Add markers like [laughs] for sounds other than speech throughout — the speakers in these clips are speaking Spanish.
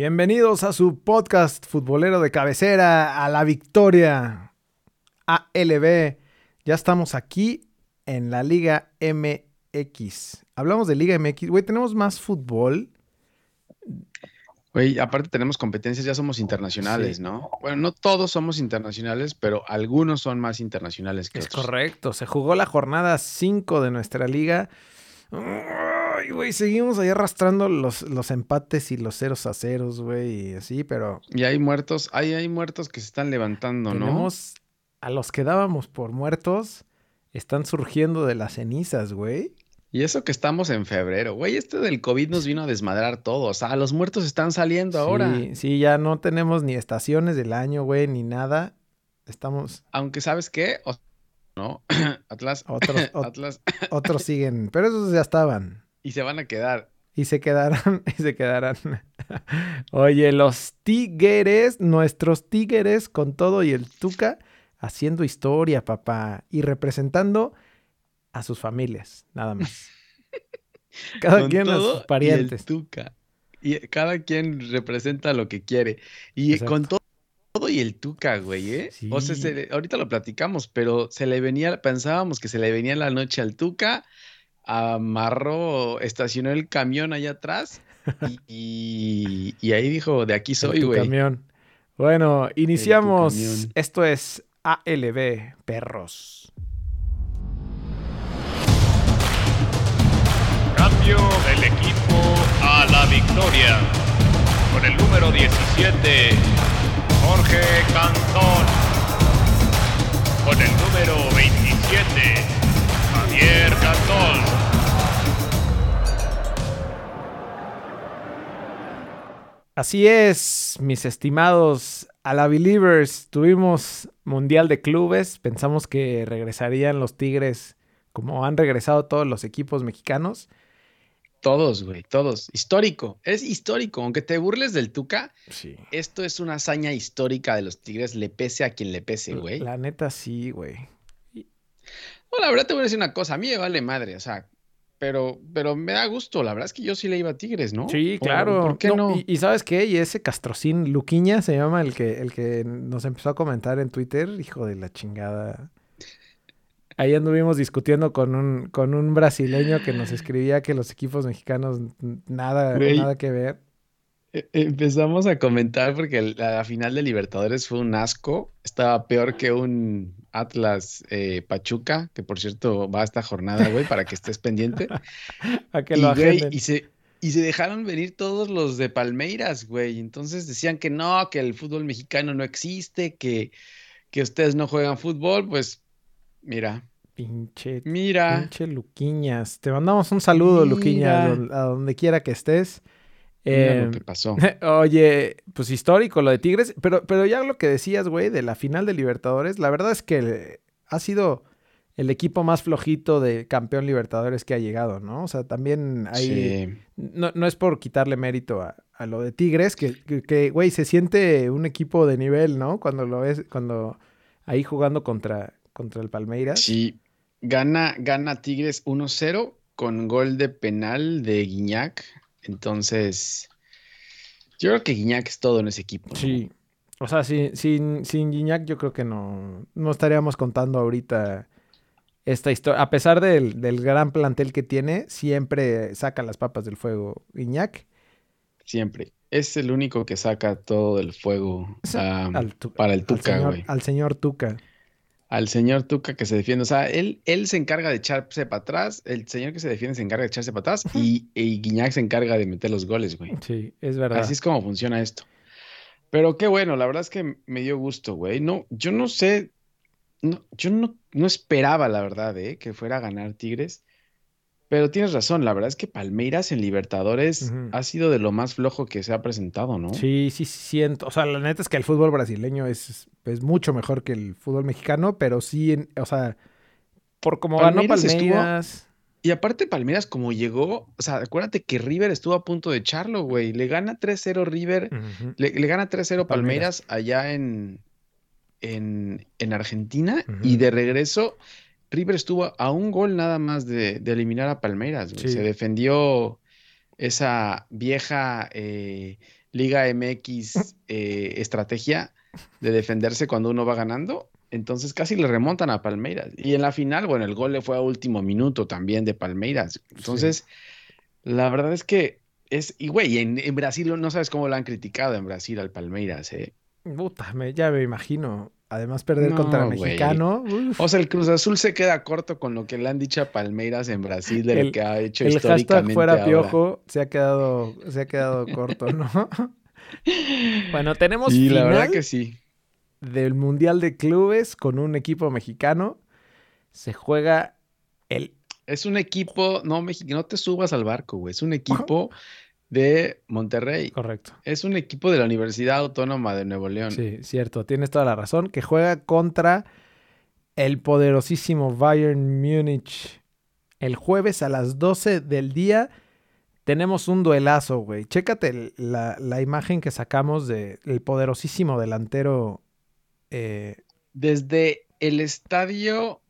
Bienvenidos a su podcast futbolero de cabecera, a la victoria ALB. Ya estamos aquí en la Liga MX. Hablamos de Liga MX. Güey, tenemos más fútbol. Güey, aparte tenemos competencias, ya somos internacionales, ¿no? Bueno, no todos somos internacionales, pero algunos son más internacionales que Es otros. correcto. Se jugó la jornada 5 de nuestra liga. Ay, güey, seguimos ahí arrastrando los, los empates y los ceros a ceros, güey, y así, pero Y hay muertos, hay, hay muertos que se están levantando, ¿no? tenemos a los que dábamos por muertos, están surgiendo de las cenizas, güey. Y eso que estamos en febrero, güey, este del COVID nos vino a desmadrar todo. O sea, los muertos están saliendo ahora. Sí, sí, ya no tenemos ni estaciones del año, güey, ni nada. Estamos, Aunque, ¿sabes qué? O- no, [clears throat] Atlas, otros, [laughs] ot- Atlas, otros siguen, pero esos ya estaban. Y se van a quedar. Y se quedarán, [laughs] y se quedarán. [laughs] Oye, los tigres, nuestros tigres con todo y el Tuca haciendo historia, papá, y representando a sus familias, nada más. [laughs] Cada Con quien a todo sus y parientes. el Tuca. Y cada quien representa lo que quiere. Y Exacto. con todo, todo y el Tuca, güey, ¿eh? O sea, Sí. se le- ahorita lo platicamos, pero se le venía, pensábamos que se le venía la noche al Tuca, amarró, estacionó el camión allá atrás y, [laughs] y- y ahí dijo, de aquí soy, tu güey. camión. Bueno, iniciamos. camión. Esto es ALB, perros. Cambio del equipo a la victoria. Con el número 17, Jorge Cantón. Con el número 27, Cantón. Así es, mis estimados a la Believers. Tuvimos Mundial de Clubes. Pensamos que regresarían los Tigres como han regresado todos los equipos mexicanos. Todos, güey, todos. Histórico, es histórico. Aunque te burles del Tuca, Sí. esto es una hazaña histórica de los Tigres, le pese a quien le pese, güey. La neta sí, güey. No, la verdad te voy a decir una cosa, a mí me vale madre, o sea, pero, pero me da gusto, la verdad es que yo sí le iba a Tigres, ¿no? Sí, ¿Por- claro. ¿Por qué no? Y, y sabes qué? Y ese Castrocín Luquiña se llama el que, el que nos empezó a comentar en Twitter. Hijo de la chingada. Ahí anduvimos discutiendo con un, con un brasileño que nos escribía que los equipos mexicanos nada, Güey. nada que ver. E- Empezamos a comentar porque la, final de Libertadores fue un asco, estaba peor que un Atlas eh, Pachuca, que por cierto va a esta jornada, güey, para que estés pendiente. [laughs] A que Y, lo güey, y se, y se dejaron venir todos los de Palmeiras, güey. Entonces decían que no, que el fútbol mexicano no existe, que, que ustedes no juegan fútbol. Pues mira, Pinche, mira. pinche Luquiñas. Te mandamos un saludo, Luquiñas, Mira. don- a donde quiera que estés. Eh, lo que pasó. [laughs] Oye, pues histórico lo de Tigres, pero, pero ya lo que decías, güey, de la final de Libertadores, la verdad es que ha sido el equipo más flojito de campeón Libertadores que ha llegado, ¿no? O sea, también hay... Sí. No, no es por quitarle mérito a, a lo de Tigres, que, que- que, güey, se siente un equipo de nivel, ¿no? Cuando lo ves, cuando ahí jugando contra, contra el Palmeiras. Sí, gana, gana Tigres 1-0 con gol de penal de Guiñac. Entonces, yo creo que Guiñac es todo en ese equipo. ¿no? Sí. O sea, sin, sin, sin Gignac yo creo que no, no estaríamos contando ahorita esta historia. A pesar del, del gran plantel que tiene, siempre saca las papas del fuego Gignac. Siempre. Es el único que saca todo el fuego Al para el al Tuca, señor- güey. Al señor Tuca. Al señor Tuca que se defiende. O sea, él, él se encarga de echarse para atrás. El señor que se defiende se encarga de echarse para atrás. Y, y Guiñac se encarga de meter los goles, güey. Sí, es verdad. Así es como funciona esto. Pero qué bueno, la verdad es que me dio gusto, güey. No, yo no sé, no, yo no, no esperaba, la verdad, ¿eh? que fuera a ganar Tigres. Pero tienes razón, la verdad es que Palmeiras en Libertadores ha sido de lo más flojo que se ha presentado, ¿no? Sí, sí, siento. O sea, la neta es que el fútbol brasileño es, es mucho mejor que el fútbol mexicano, pero sí, en- o sea, por como ganó Palmeiras estuvo-. Y aparte Palmeiras como llegó, o sea, acuérdate que River estuvo a punto de echarlo, güey. Le gana 3-0 River, le, le gana 3-0 Palmeiras. Palmeiras allá en, en, en Argentina y de regreso River estuvo a un gol nada más de, de eliminar a Palmeiras. Sí. Se defendió esa vieja eh, Liga MX eh, estrategia de defenderse cuando uno va ganando. Entonces casi le remontan a Palmeiras. Y en la final, bueno, el gol le fue a último minuto también de Palmeiras. Entonces, la verdad es que es, y güey, en, en, Brasil no sabes cómo lo han criticado en Brasil al Palmeiras, ¿eh? Puta, me, ya me imagino. Además, perder no, contra el mexicano. Uf. O sea, el Cruz Azul se queda corto con lo que le han dicho a Palmeiras en Brasil, de el, lo que ha hecho el históricamente. hashtag fuera ahora. piojo se ha quedado, se ha quedado [laughs] corto, ¿no? bueno, tenemos Y la verdad que sí. del Mundial de Clubes con un equipo mexicano. Se juega el Es un equipo, no, no te subas al barco, güey. Es un [laughs] equipo de Monterrey. correcto. Es un equipo de la Universidad Autónoma de Nuevo León. Sí, cierto, tienes toda la razón. Que juega contra el poderosísimo Bayern Múnich. El jueves a las 12 del día tenemos un duelazo, güey. Chécate el- la, la imagen que sacamos del poderosísimo delantero. eh, Desde el estadio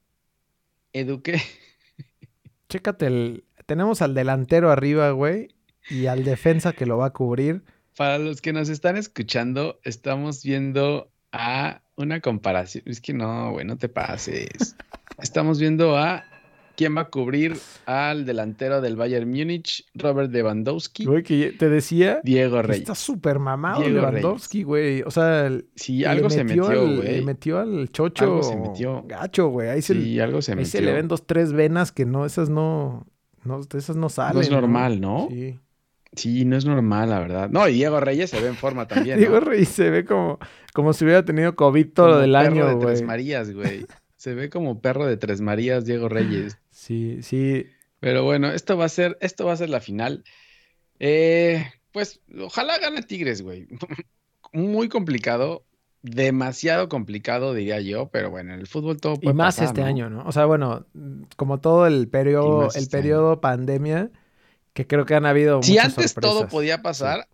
Eduque. [laughs] chécate el. Tenemos al delantero arriba, güey. Y al defensa que lo va a cubrir. Para los que nos están escuchando, estamos viendo a una comparación. Es que no, güey, no te pases. [laughs] Estamos viendo a quién va a cubrir al delantero del Bayern Múnich, Robert Lewandowski, Güey, que te decía. Diego Reyes. Está súper mamado Diego Lewandowski, güey. O sea, Sí, algo se metió, güey. Le metió al chocho. Algo se metió. Gacho, güey. Ahí se, Sí, algo se ahí metió. se le ven dos, tres venas que no, esas no. no esas no salen. No es normal, ¿no? Sí. Sí, no es normal, la verdad. No, y Diego Reyes se ve en forma [laughs] también. Diego. Reyes se ve como, como si hubiera tenido COVID todo Como del perro año, de güey. Tres Marías, güey. Se ve como perro de Tres Marías, Diego Reyes. [laughs] Sí, sí. Pero bueno, esto va a ser, esto va a ser la final. Eh, pues ojalá gane Tigres, güey. [laughs] Muy complicado, demasiado complicado, diría yo, pero bueno, en el fútbol todo Y puede más pasar, este ¿no? año, ¿no? O sea, bueno, como todo el Y periodo, más el este periodo pandemia, que creo que han habido Si muchas antes todo podía pasar,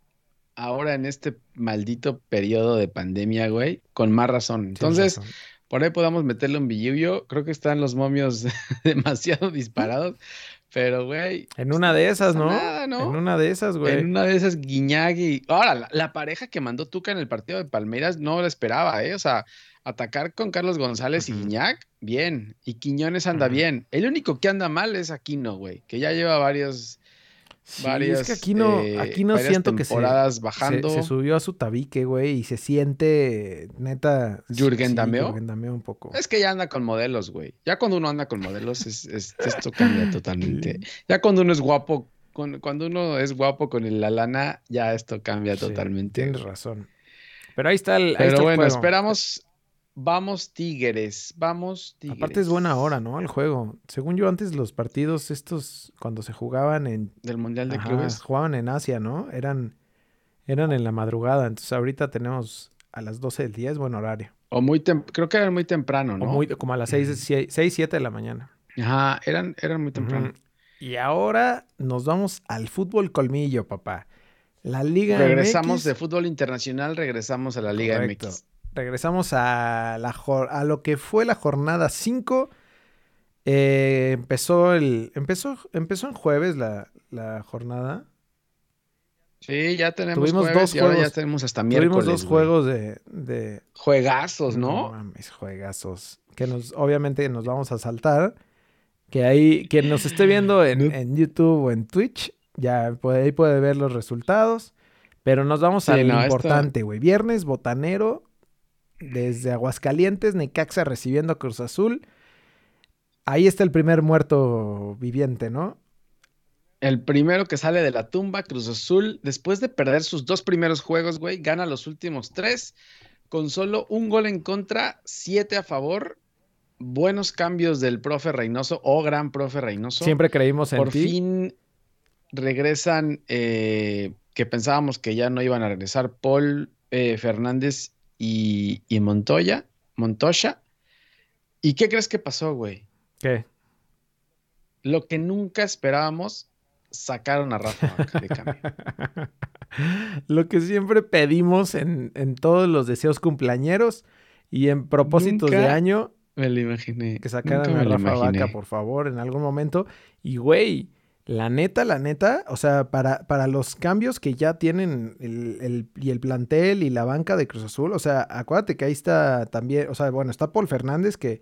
ahora en este maldito periodo de pandemia, güey, con más razón. Entonces, razón. por ahí podamos meterle un billullo. Creo que están los momios [laughs] demasiado disparados, pero, güey, En una de esas, ¿no? nada, ¿no? En una de esas, güey. En una de esas, Guiñac y... Ahora, la, la pareja que mandó Tuca en el partido de Palmeiras no la esperaba, ¿eh? O sea, atacar con Carlos González y. Guiñac, bien. Y Quiñones anda bien. El único que anda mal es Aquino, güey, que ya lleva varios, Sí, varias, es que aquí no, eh, aquí no siento que se, bajando. se subió a su tabique, güey, y se siente neta. ¿Jürgen sí, Dammeo? Jürgen Dammeo un poco. Es que ya anda con modelos, güey. Ya cuando uno anda con modelos, es, es- [laughs] esto cambia totalmente. Ya cuando uno es guapo, con- cuando uno es guapo con el- la lana, ya esto cambia Sí, totalmente. Tienes razón. Pero ahí está el, ahí Pero el bueno, juego. esperamos. Vamos Tigres, vamos Tigres. Aparte es buena hora, ¿no? El juego. Según yo, antes los partidos estos, cuando se jugaban en... Del Mundial de Ajá, Clubes. jugaban en Asia, ¿no? Eran, eran en la madrugada. Entonces ahorita tenemos a las 12 del día, es buen horario. O muy tem- creo que eran muy temprano, ¿no? O muy, como a las 6, 6, 7 de la mañana. Ajá, eran, eran muy temprano. Y ahora nos vamos al fútbol colmillo, papá. La Liga Regresamos MX. de fútbol internacional, regresamos a la Liga Correcto. MX. Regresamos a, la, a lo que fue la jornada 5. Eh, empezó, el, empezó, empezó en jueves la, la jornada. Sí, ya tenemos Tuvimos jueves dos y ahora ya juegos. tenemos hasta miércoles. Tuvimos dos güey. juegos de, de- Juegazos, ¿no? mames, juegazos. Que nos, obviamente nos vamos a saltar. Que ahí, quien nos esté viendo en, No. en YouTube o en Twitch, ya puede, ahí puede ver los resultados. Pero nos vamos Sí, al no, importante, güey. Viernes, Botanero, desde Aguascalientes, Necaxa recibiendo a Cruz Azul. Ahí está el primer muerto viviente, ¿no? El primero que sale de la tumba, Cruz Azul, después de perder sus dos primeros juegos, güey, gana los últimos tres con solo un gol en contra, siete a favor. Buenos cambios del profe Reynoso, o gran profe Reynoso. Siempre creímos en Por ti. fin regresan, eh, que pensábamos que ya no iban a regresar, Paul eh, Fernández y, y Montoya, Montoya. ¿Y qué crees que pasó, güey? ¿Qué? Lo que nunca esperábamos, sacaron a Rafa de cambio. [laughs] Lo que siempre pedimos en, en todos los deseos cumpleañeros y en propósitos de año, Me lo imaginé. que sacaran a Rafa. Vaca, por favor, en algún momento. Y, güey, la neta, la neta, o sea, para, para los cambios que ya tienen el, el- y el plantel y la banca de Cruz Azul, o sea, acuérdate que ahí está también, o sea, bueno, está Paul Fernández que,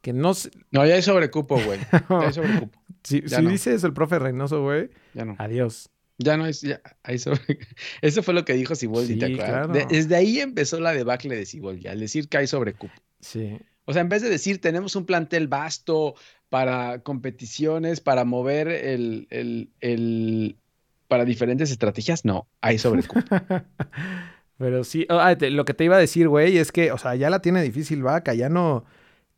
que no sé, No, ya hay sobrecupo, güey. [laughs] Ya hay sobrecupo. [laughs] si, Ya si no. dice eso el profe Reynoso, güey, Ya no. adiós. Ya no es, ya hay sobre... [laughs] Eso fue lo que dijo Siboldi, ¿te acuerdas? claro. De- desde ahí empezó la debacle de Siboldi, al decir que hay sobrecupo. Sí. O sea, en vez de decir tenemos un plantel vasto para competiciones, para mover el, el, el- para diferentes estrategias, no, hay sobrecupo. [laughs] Pero sí, ah, te- lo que te iba a decir, güey, es que, o sea, ya la tiene difícil Vaca, ya no,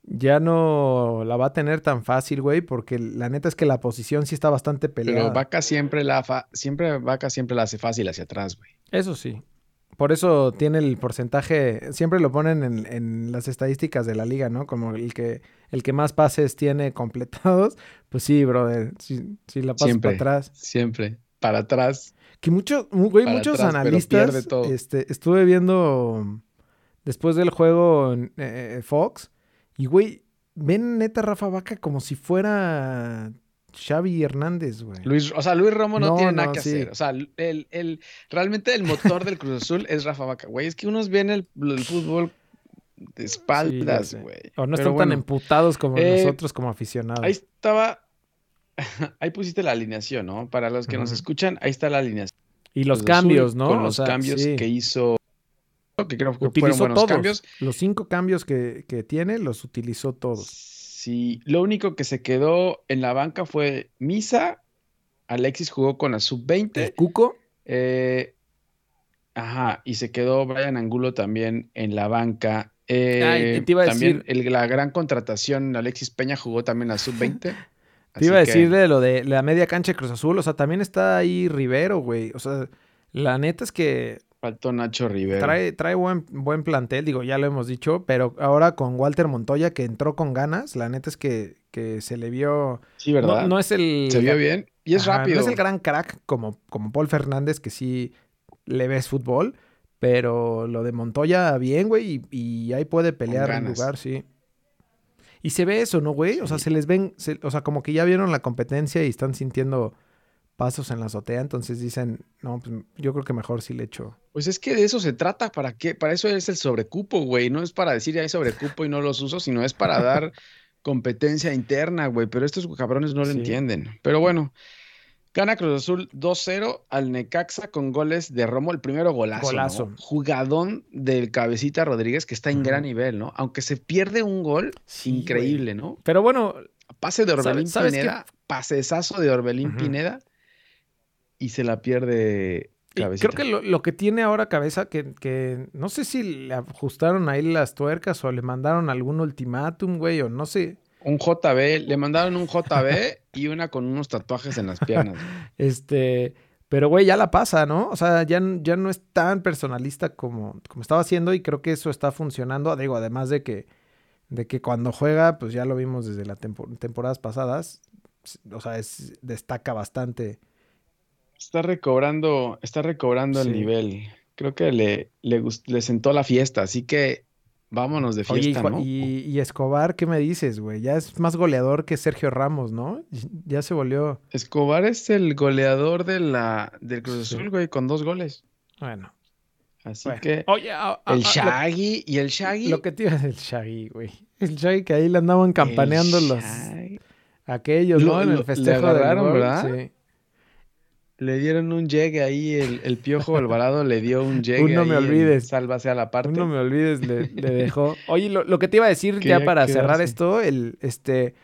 ya no la va a tener tan fácil, güey, porque la neta es que la posición sí está bastante peleada. Pero Vaca siempre la fa- siempre Vaca siempre la hace fácil hacia atrás, güey. Eso sí. Por eso tiene el porcentaje, siempre lo ponen en, en las estadísticas de la liga, ¿no? Como el que, el que más pases tiene [laughs] completados. Pues sí, brother, sí, sí la pasas para atrás. Siempre para atrás. Que muchos, mu- güey, muchos atrás, analistas, este, estuve viendo después del juego en, eh, Fox, y güey, ven neta Rafa Vaca como si fuera Xavi Hernández, güey. Luis, o sea, Luis Romo no, No, tiene nada no, que sí. hacer. O sea, el, el, realmente el motor del Cruz Azul es Rafa Vaca, güey. Es que unos ven el, el fútbol de espaldas, güey. O no Pero están tan bueno, emputados como Eh, nosotros como aficionados. Ahí estaba. [laughs] Ahí pusiste la alineación, ¿no? Para los que nos escuchan, ahí está la alineación. y los Cruz Azul cambios, ¿no? Con O los sea, cambios sí. que hizo. Que creo que fueron Utilizó buenos todos. cambios. Los cinco cambios que, que tiene, los utilizó todos. Sí, lo único que se quedó en la banca fue Misa. Alexis jugó con la El sub-20. Cuco, Eh, ajá, y se quedó Brian Angulo también en la banca. Eh, Ay, te iba a también decir- el- la gran contratación, Alexis Peña jugó también la sub-20. [laughs] te iba a así que decir de lo de la media cancha de Cruz Azul. O sea, también está ahí Rivero, güey. O sea, la neta es que Faltó Nacho Rivera. trae, trae buen, buen plantel, digo, ya lo hemos dicho, pero ahora con Walter Montoya que entró con ganas, la neta es que, que se le vio. Sí, ¿verdad? No, no es el. se vio bien. Y es Ajá, rápido. No es el gran crack como, como Paul Fernández, que sí le ves fútbol, pero lo de Montoya bien, güey, y, y ahí puede pelear en lugar, sí. Y se ve eso, ¿no, güey? O sea, se les ven, se- o sea, como que ya vieron la competencia y están sintiendo pasos en la azotea, entonces dicen, no, pues yo creo que mejor sí le echo. Pues es que de eso se trata. ¿Para qué? Para eso es el sobrecupo, güey. No es para decir ya hay sobrecupo y no los uso, sino es para dar [laughs] competencia interna, güey. Pero estos cabrones no lo Sí. entienden. Pero bueno, gana Cruz Azul 2-0 al Necaxa con goles de Romo. El primero golazo. ¿no? Golazo. Jugadón del Cabecita Rodríguez que está en gran nivel, ¿no? Aunque se pierde un gol, Sí, increíble, ¿no? Pero bueno, Pase de ¿Sabe- Orbelín sabes? Pineda, pasesazo de Orbelín. Pineda y se la pierde Cabecita. creo que lo, lo que tiene ahora cabeza, que, que no sé si le ajustaron ahí las tuercas o le mandaron algún ultimátum, güey, o no sé. Un JB, le mandaron un JB [laughs] y una con unos tatuajes en las piernas. güey. [laughs] Este, pero güey, ya la pasa, ¿no? O sea, ya, ya no es tan personalista como, como estaba haciendo y creo que eso está funcionando. Digo, además de que, de que cuando juega, pues ya lo vimos desde las temporadas pasadas, o sea, es, destaca bastante. Está recobrando, está recobrando Sí. el nivel. Creo que le, le, le sentó la fiesta, así que vámonos de Oye, y, fiesta, Ju- ¿no? y- y Escobar, ¿qué me dices, güey? Ya es más goleador que Sergio Ramos, ¿no? Y- Ya se volvió. Escobar es el goleador de la, del Cruz Sí. Azul, güey, con dos goles. Bueno. Así bueno. que Oye, a- a- el lo- Shaggy y el Shaggy. Lo, que te iba a decir, el Shaggy, güey. El Shaggy que ahí le andaban campaneando los aquellos, Lo- ¿no? En el festejo gol, ¿verdad? Sí. Le dieron un llegue ahí, el, el Piojo Alvarado le dio un [laughs] llegue Un no me olvides. Sálvase a la parte. No me olvides, le, le dejó. Oye, lo, lo que te iba a decir [laughs] ya para cerrar esto, el, este,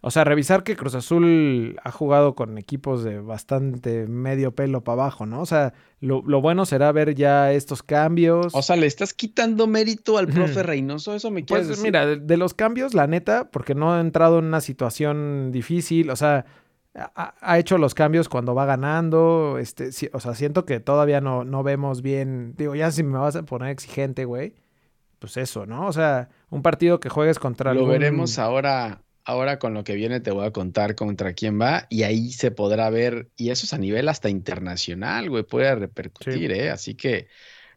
o sea, revisar que Cruz Azul ha jugado con equipos de bastante medio pelo para abajo, ¿no? O sea, lo, lo bueno será ver ya estos cambios. O sea, le estás quitando mérito al profe. Reynoso, eso me quieres Pues decir? mira, de, de los cambios, la neta, porque no ha entrado en una situación difícil, o sea, ha, ha hecho los cambios cuando va ganando, este, sí, o sea, siento que todavía no, no vemos bien, digo, ya si me vas a poner exigente, güey, pues eso, ¿no? O sea, un partido que juegues contra Lo algún- veremos ahora, ahora con lo que viene te voy a contar contra quién va y ahí se podrá ver, y eso es a nivel hasta internacional, güey, puede repercutir, ¿eh? Así que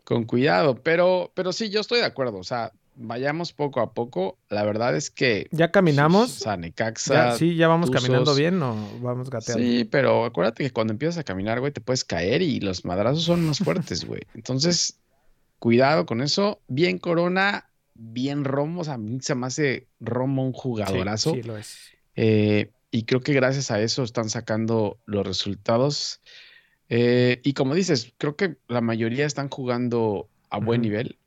con cuidado, pero, pero sí, yo estoy de acuerdo, o sea, vayamos poco a poco. La verdad es que. ¿Ya caminamos? O sea, Necaxa. Ya, sí, ya vamos Tuzos. caminando bien o vamos gateando. Sí, pero acuérdate que cuando empiezas a caminar, güey, te puedes caer y los madrazos son más fuertes, güey. Entonces, cuidado con eso. Bien Corona, bien Romo. O sea, a mí se me hace Romo un jugadorazo. sí, lo es. Eh, y creo que gracias a eso están sacando los resultados. Eh, y como dices, creo que la mayoría están jugando a buen nivel.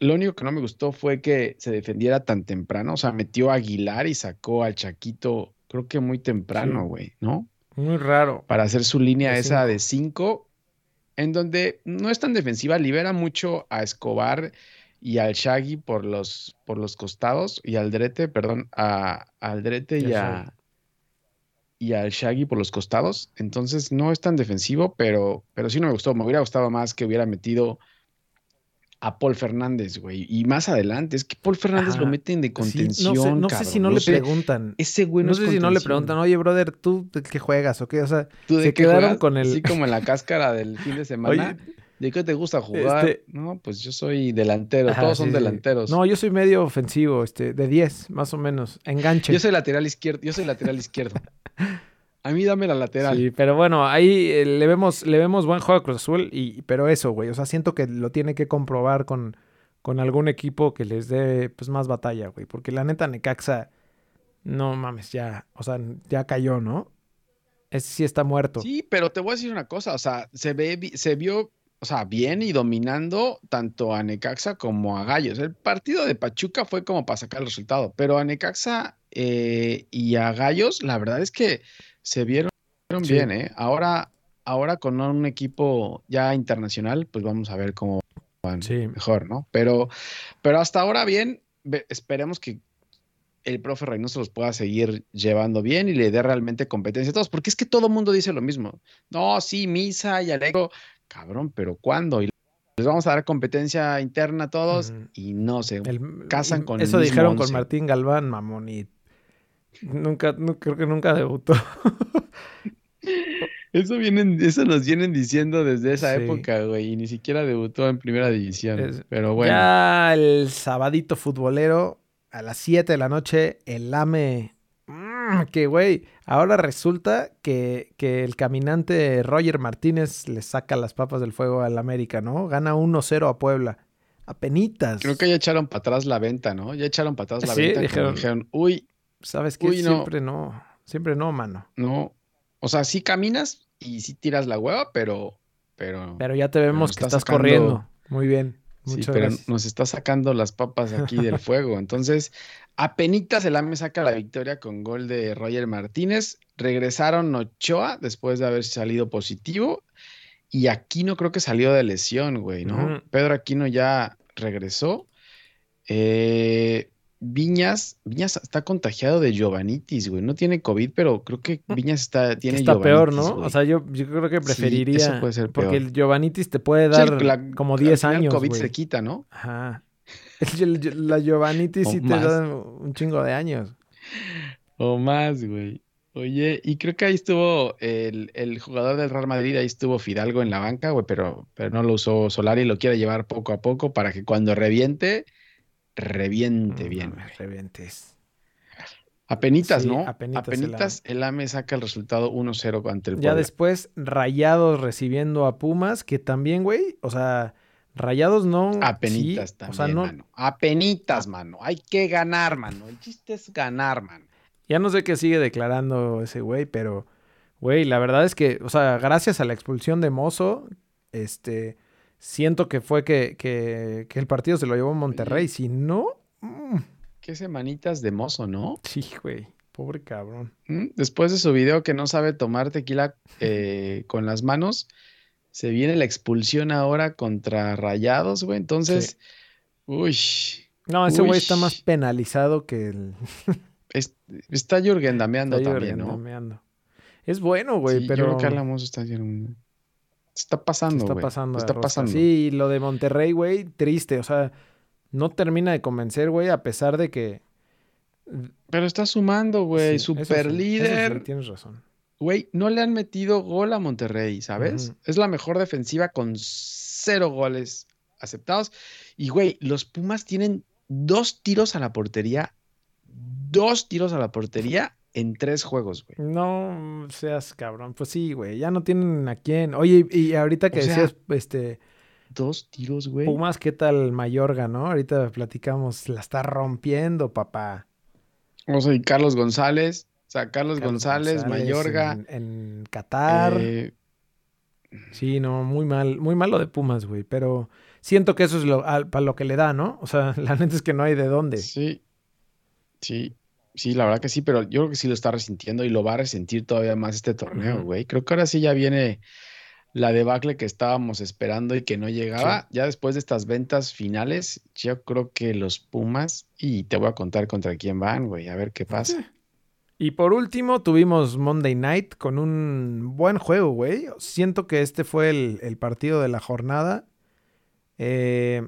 Lo único que no me gustó fue que se defendiera tan temprano. O sea, metió a Aguilar y sacó al Chaquito, creo que muy temprano, Sí. güey, ¿no? Muy raro. Para hacer su línea De esa cinco. de cinco, en donde no es tan defensiva, libera mucho a Escobar y al Shaggy por los, por los costados y al Drete, perdón, a, al Drete Y a, y al Shaggy por los costados. Entonces no es tan defensivo, pero, pero sí no me gustó. Me hubiera gustado más que hubiera metido a Paul Fernández, güey. Y más adelante, es que Paul Fernández Ajá. lo meten de Sí, contención. no sé, no si no le preguntan. Ese güey No es sé si no le preguntan, oye, brother, ¿tú de qué juegas o qué? O sea, ¿Tú de se qué quedaron juegas? con el- Así como en la cáscara del fin de semana. oye, ¿De qué te gusta jugar? Este- No, pues yo soy delantero. ajá, Todos sí, son sí. delanteros. No, yo soy medio ofensivo, este, de 10, más o menos, enganche. yo soy lateral izquierdo. Yo soy lateral izquierdo. [laughs] A mí dame la lateral. Sí, pero bueno, ahí eh, le vemos, le vemos buen juego a Cruz Azul, y, pero eso, güey, o sea, siento que lo tiene que comprobar con, con algún equipo que les dé pues más batalla, güey, porque la neta Necaxa, no mames, ya, o sea, ya cayó, ¿no? Ese sí está muerto. Sí, pero te voy a decir una cosa, o sea, se ve, se vio, o sea, bien y dominando tanto a Necaxa como a Gallos. El partido de Pachuca fue como para sacar el resultado, pero a Necaxa eh, y a Gallos, la verdad es que se vieron Sí. bien, ¿eh? Ahora, ahora con un equipo ya internacional, pues vamos a ver cómo van Sí. mejor, ¿no? Pero, pero hasta ahora bien, esperemos que el profe Reynoso los pueda seguir llevando bien y le dé realmente competencia a todos, porque es que todo el mundo dice lo mismo. No, sí, Misa y Alegro, cabrón, pero ¿cuándo? Y les vamos a dar competencia interna a todos y no sé. El- casan con el Eso mismo dijeron con. Martín Galván, mamón, y nunca, no, creo que nunca debutó. [laughs] Eso vienen, eso nos vienen diciendo desde esa Sí. época, güey, y ni siquiera debutó en primera división. Es- pero bueno, Ya el sabadito futbolero a las 7 de la noche, el AME. mm, que güey, ahora resulta que, que el caminante Roger Martínez le saca las papas del fuego al América, ¿no? Gana 1-0 a Puebla. Apenitas. creo que ya echaron para atrás la venta, ¿no? Ya echaron para atrás la Sí, venta. dijeron- dijeron, uy, ¿Sabes qué? Uy, no. Siempre no. Siempre no, mano. no. O sea, sí caminas y sí tiras la hueva, pero, pero, Pero ya te vemos que está estás sacando- corriendo. Muy bien. sí, Muchas pero gracias. nos está sacando las papas aquí del [laughs] fuego. Entonces, apenitas el AME saca la victoria con gol de Roger Martínez. Regresaron Ochoa después de haber salido positivo. Y Aquino creo que salió de lesión, güey, ¿no? Pedro Aquino ya regresó. Eh, Viñas, Viñas está contagiado de Giovanitis, güey. No tiene COVID, pero creo que Viñas está, tiene está peor, ¿no? güey. O sea, yo, yo creo que Sí, preferiría. eso puede ser Porque peor. el Giovanitis te puede Sí, dar la- como al 10 final años. COVID güey. se quita, ¿no? Ajá. [laughs] El- el- la Giovanitis sí te da un chingo de años. O más, güey. Oye, y creo que ahí estuvo el, el jugador del Real Madrid, ahí estuvo Fidalgo en la banca, güey, pero, pero no lo usó Solari, lo quiere llevar poco a poco para que cuando reviente, reviente bien. revientes. Apenitas, Sí, ¿no? apenitas el Apenitas, el AME saca el resultado 1-0 ante el Ya Puebla. después, Rayados recibiendo a Pumas, que también, güey, o sea, Rayados no. Apenitas sí, también, O sea, no, mano. Apenitas, mano. Hay que ganar, mano. El chiste es ganar, mano. Ya no sé qué sigue declarando ese güey, pero, güey, la verdad es que, o sea, gracias a la expulsión de Mozo, este, siento que fue que, que, que el partido se lo llevó Monterrey. Oye. Si no, mm, Qué semanitas de mozo, ¿no? sí, güey, pobre cabrón. ¿Mm? Después de su video que no sabe tomar tequila [laughs] eh, con las manos, se viene la expulsión ahora contra Rayados, güey. Entonces, uy, No, ese güey está más penalizado que el. [laughs] es- está Jürgen dameando está también, ¿no? Jorgendameando. Es bueno, güey, Sí, pero. Yo creo que está está pasando, está pasando. Está rosca. pasando. Sí, y lo de Monterrey, güey, triste. O sea, no termina de convencer, güey, a pesar de que. Pero está sumando, güey. Sí, eso sí, Super eso sí, líder. tienes razón. Güey, no le han metido gol a Monterrey, ¿sabes? Es la mejor defensiva con cero goles aceptados. Y, güey, los Pumas tienen dos tiros a la portería, dos tiros a la portería en tres juegos, güey. No seas cabrón. Pues sí, güey. Ya no tienen a quién. Oye, y ahorita que decías, este. Dos tiros, güey. Pumas, ¿qué tal Mayorga, no? Ahorita platicamos. La está rompiendo, papá. O sea, y Carlos González. O sea, Carlos, González, Mayorga. En, Qatar. Eh, sí, no, muy mal. Muy malo de Pumas, güey. Pero siento que eso es lo, para lo que le da, ¿no? O sea, [laughs] la neta es que no hay de dónde. Sí. Sí. Sí, la verdad que sí, pero yo creo que sí lo está resintiendo y lo va a resentir todavía más este torneo, güey. Creo que ahora sí ya viene la debacle que estábamos esperando y que no llegaba. Ya después de estas ventas finales, yo creo que los Pumas, y te voy a contar contra quién van, güey, a ver qué pasa. Y por último, tuvimos Monday Night con un buen juego, güey. Siento que este fue el, partido de la jornada. Eh,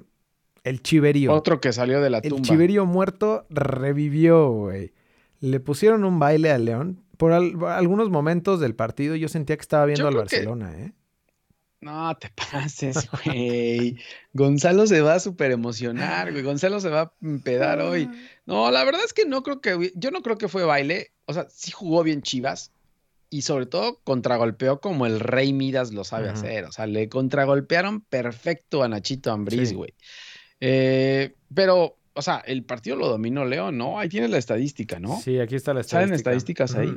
el Chiverío. Otro que salió de la tumba. El Chiverío muerto revivió, güey. Le pusieron un baile a León. Por, algunos momentos del partido yo sentía que estaba viendo al Barcelona, ¿eh? No te pases, güey. Gonzalo se va a súper emocionar, güey. Gonzalo se va a empedar hoy. Ah. No, la verdad es que no creo que. Yo no creo que fue baile. O sea, sí jugó bien Chivas. Y sobre todo contragolpeó como el Rey Midas lo sabe hacer. O sea, le contragolpearon perfecto a Nachito Ambriz, güey. Eh, pero, o sea, el partido lo dominó León, ¿no? Ahí tienes la estadística, ¿no? Sí, aquí está la estadística. Salen estadísticas ahí.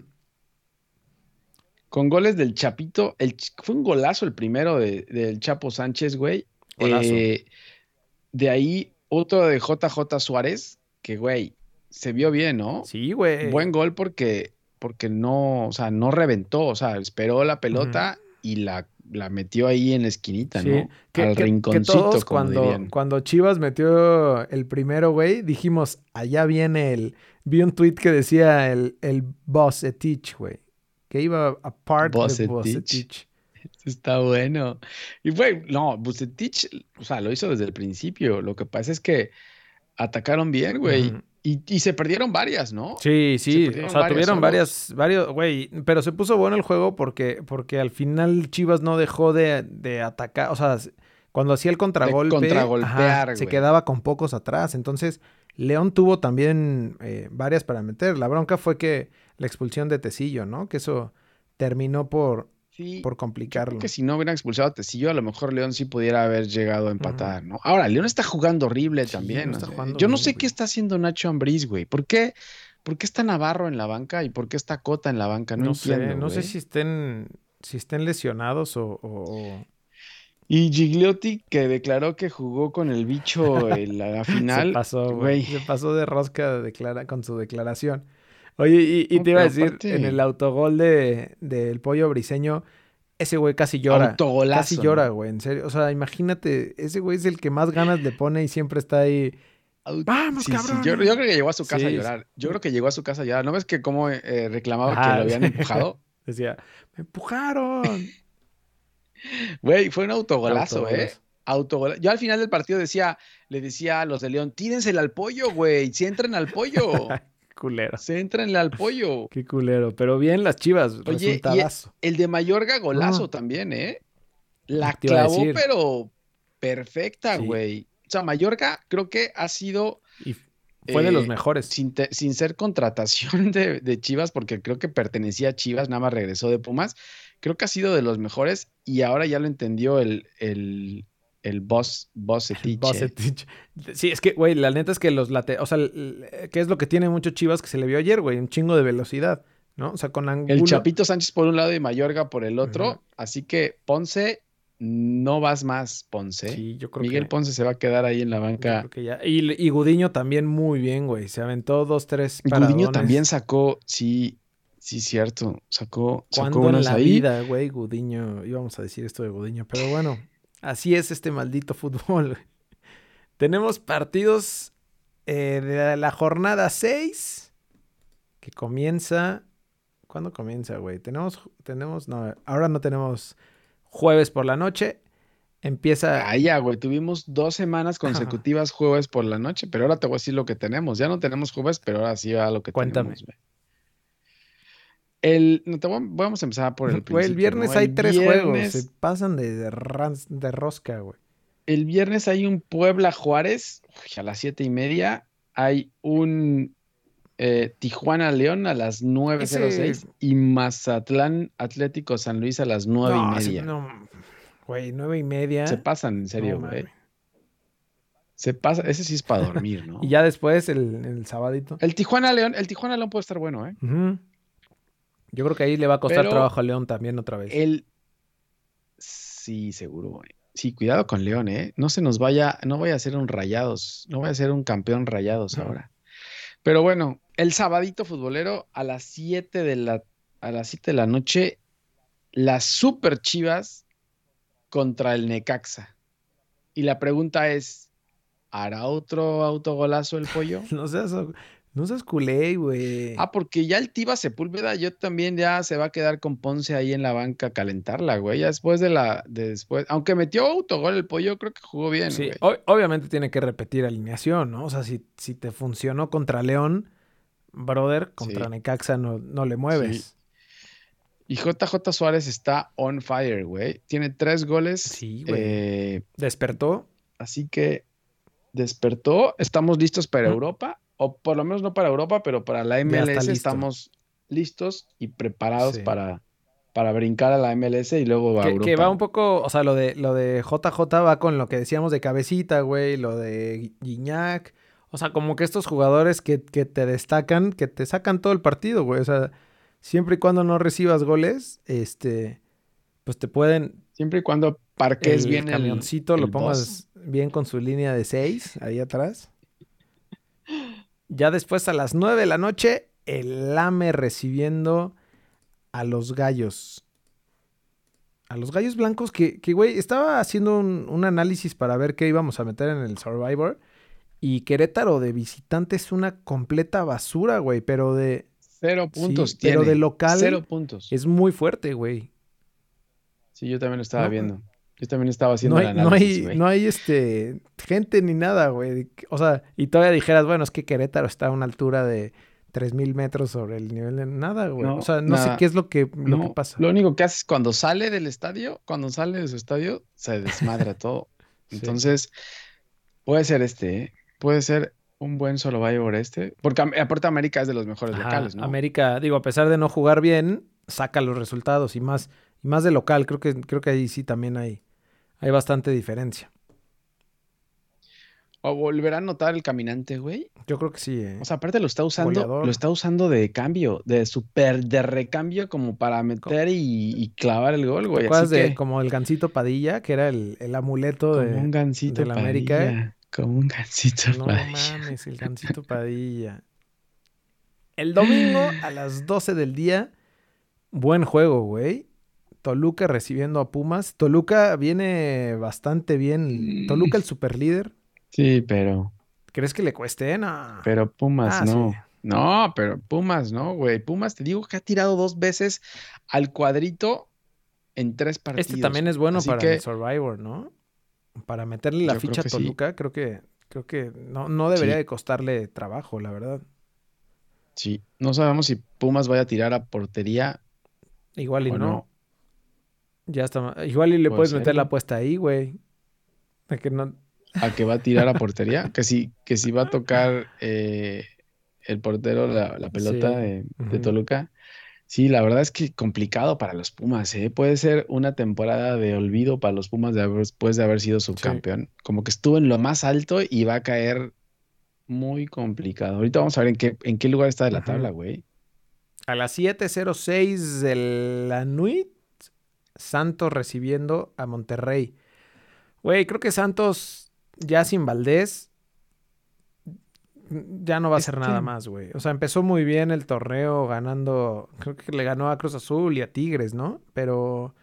Con goles del Chapito. El, fue un golazo el primero del Chapo Sánchez, güey. Eh, de ahí otro de JJ Suárez, que, güey, se vio bien, ¿no? Sí, güey. Buen gol porque, porque no, o sea, no reventó, o sea, esperó la pelota y la la metió ahí en la esquinita, ¿no? Que, Al rinconcito, cuando, cuando Chivas metió el primero, güey, dijimos, allá viene el... Vi un tweet que decía el, el Etich, güey. Que iba a part de Etich. Está bueno. Y güey, no, Bucetich, o sea, lo hizo desde el principio. Lo que pasa es que atacaron bien, güey. Y, se perdieron varias, ¿no? Sí, sí. O sea, tuvieron varias, varios, güey. Pero se puso bueno el juego porque, porque al final Chivas no dejó de, atacar. O sea, cuando hacía el contragolpe, se quedaba con pocos atrás. Entonces, León tuvo también eh, varias para meter. La bronca fue que la expulsión de Tecillo, ¿no? Que eso terminó por, por complicarlo. que si no hubieran expulsado a Tecillo, a lo mejor León sí pudiera haber llegado a empatar, ¿no? Ahora, León está jugando horrible también. yo no sé qué está haciendo Nacho Ambriz, güey. ¿Por qué, ¿Por qué está Navarro en la banca y por qué está Cota en la banca? No, sé, no sé si estén, si estén lesionados o, Y Gigliotti, que declaró que jugó con el bicho en la, [laughs] final. se pasó, güey. Se pasó de rosca declara, con su declaración. Oye, y, te iba a decir, en el autogol de, del pollo briseño, ese güey casi llora. Autogolazo, casi llora, güey, en serio. O sea, imagínate, ese güey es el que más ganas le pone y siempre está ahí. Vamos, cabrón. Yo, creo que llegó a su casa a llorar. Yo creo que llegó a su casa a llorar. ¿No ves que cómo eh, reclamaba que lo habían empujado? [laughs] Decía, me empujaron. [laughs] Güey, fue un autogolazo, ¿eh? Autogolazo. Yo al final del partido decía, le decía a los de León, tírensela al pollo, güey, si entren al pollo. [laughs] culero. Se entrenle al pollo. [laughs] Qué culero. Pero bien las chivas. Oye, el de Mayorga golazo también, ¿eh? La clavó, pero perfecta, güey. O sea, Mayorga creo que ha sido. Y fue de los eh, mejores. Sin, ser contratación [laughs] de, Chivas, porque creo que pertenecía a Chivas, nada más regresó de Pumas. Creo que ha sido de los mejores y ahora ya lo entendió el, el, el boss, boss Sí, es que, güey, la neta es que los late... O sea, ¿qué es lo que tiene mucho Chivas que se le vio ayer, güey? Un chingo de velocidad, ¿no? O sea, con Angulo... El Chapito Sánchez por un lado y Mayorga por el otro. Así que Ponce, no vas más, Ponce. Sí, yo creo Miguel Ponce se va a quedar ahí en la banca. Y, y, Gudiño también muy bien, güey. Se aventó dos, tres paradones. Gudiño también sacó, sí, sí, cierto. Sacó, sacó en la vida, güey, Gudiño? Íbamos a decir esto de Gudiño, pero bueno... Así es este maldito fútbol. Tenemos partidos eh, de la jornada 6 que comienza. ¿Cuándo comienza, güey? Tenemos, tenemos, no, ahora no tenemos jueves por la noche. Empieza. Ah, ya, güey. Tuvimos dos semanas consecutivas jueves por la noche, pero ahora te voy a decir lo que tenemos. Ya no tenemos jueves, pero ahora sí va lo que Cuéntame. tenemos. El, no, te vamos a empezar por el [laughs] principio. el viernes hay tres juegos. Se pasan de, de, rosca, güey. el viernes hay un Puebla Juárez a las siete y media. Hay un eh, Tijuana León a las 9.06 Ese- y Mazatlán Atlético San Luis a las nueve no, y sí, media. no, güey, nueve y media. Se pasan, en serio, güey. Se pasa, ese sí es para dormir, ¿no? [laughs] Y ya después, el, el sabadito. El Tijuana León, el Tijuana León puede estar bueno, ¿eh? Yo creo que ahí le va a costar Pero- trabajo a León también otra vez. El sí, seguro. Sí, cuidado con León, ¿eh? No se nos vaya, no vaya a ser un rayados, no vaya a ser un campeón rayados No. ahora. Pero bueno, el sabadito futbolero a las 7 de la, a las 7 de la noche, las super chivas contra el Necaxa. Y la pregunta es, ¿hará otro autogolazo el pollo? [laughs] No seas, no seas culé, güey. Ah, porque ya el Tiva Sepúlveda, yo también ya se va a quedar con Ponce ahí en la banca a calentarla, güey. Ya después de la, de después, aunque metió autogol el pollo, creo que jugó bien, Sí, güey. obviamente tiene que repetir alineación, ¿no? O sea, si, si te funcionó contra León, brother, contra Sí. Necaxa no, no le mueves. Y JJ Suárez está on fire, güey. Tiene tres goles. Sí, güey. eh, Despertó. así que despertó. Estamos listos para. Europa, o por lo menos no para Europa, pero para la MLS listo. estamos listos y preparados Sí. para, para brincar a la MLS y luego a Que, Europa. que va un poco, o sea, lo de, lo de JJ va con lo que decíamos de cabecita, güey, lo de Guiñac. O sea, como que estos jugadores que, que te destacan, que te sacan todo el partido, güey. O sea, siempre y cuando no recibas goles, este, pues te pueden, Siempre y cuando parques bien el camioncito lo pongas bien con su línea de 6 ahí atrás. Ya después a las 9 de la noche, el AME recibiendo a los gallos. A los gallos blancos que, que, güey, estaba haciendo un, un análisis para ver qué íbamos a meter en el Survivor. Y Querétaro de visitante es una completa basura, güey, pero de... Cero puntos Sí, tiene. pero de local Cero puntos. Es muy fuerte, güey. Sí, yo también lo estaba No. viendo. Yo también estaba haciendo No el hay, no análisis, hay, güey. no hay este gente ni nada, güey. O sea, y todavía dijeras, bueno, es que Querétaro está a una altura de 3000 metros sobre el nivel de nada, güey. No, o sea, no sé qué es lo que, lo No, que pasa. Lo único que hace es cuando sale del estadio, cuando sale de su estadio, se desmadra [laughs] todo. Sí. Entonces, puede ser este, ¿eh? Puede ser un buen Survivor este. Porque aparte América es de los mejores Ajá, locales, ¿no? América, digo, a pesar de no jugar bien, saca los resultados y más, y más de local. Creo que, creo que ahí sí también hay, hay bastante diferencia. O volverá a notar el caminante, güey. Yo creo que sí, ¿eh? O sea, aparte lo está usando, Goleador. lo está usando de cambio, de super, de recambio como para meter y, y clavar el gol, ¿Te güey. acuerdas Así de que, como el Gancito Padilla, que era el, el amuleto de... como un gancito de la América. Como un gancito No Padilla. mames, el Gancito Padilla. El domingo a las 12 del día, buen juego, güey. Toluca recibiendo a Pumas. Toluca viene bastante bien. Toluca el superlíder. Sí, pero, ¿Crees que le cueste? No. pero Pumas Ah, no. sí. No, pero Pumas no, güey. Pumas te digo que ha tirado dos veces al cuadrito en tres partidos. este también es bueno Así para que- el Survivor, ¿no? Para meterle la Yo ficha a sí. Toluca, creo que creo que no, no debería Sí. de costarle trabajo, la verdad. Sí, no sabemos si Pumas vaya a tirar a portería Igual y no. Ya está. Igual y le Puede puedes ser, meter la apuesta ahí, güey. De que no, a que va a tirar a [laughs] portería, que si, que si va a tocar eh, el portero la, la pelota Sí. de, de. Toluca. Sí, la verdad es que complicado para los Pumas, ¿eh? Puede ser una temporada de olvido para los Pumas de haber- después de haber sido subcampeón. Como que estuvo en lo más alto y va a caer muy complicado. Ahorita vamos a ver en qué, en qué lugar está de la tabla, güey. A las 7.06 de la nuit, Santos recibiendo a Monterrey. Güey, creo que Santos ya sin Valdés ya no va a hacer Este- nada más, güey. O sea, empezó muy bien el torneo ganando, creo que le ganó a Cruz Azul y a Tigres, ¿no? Pero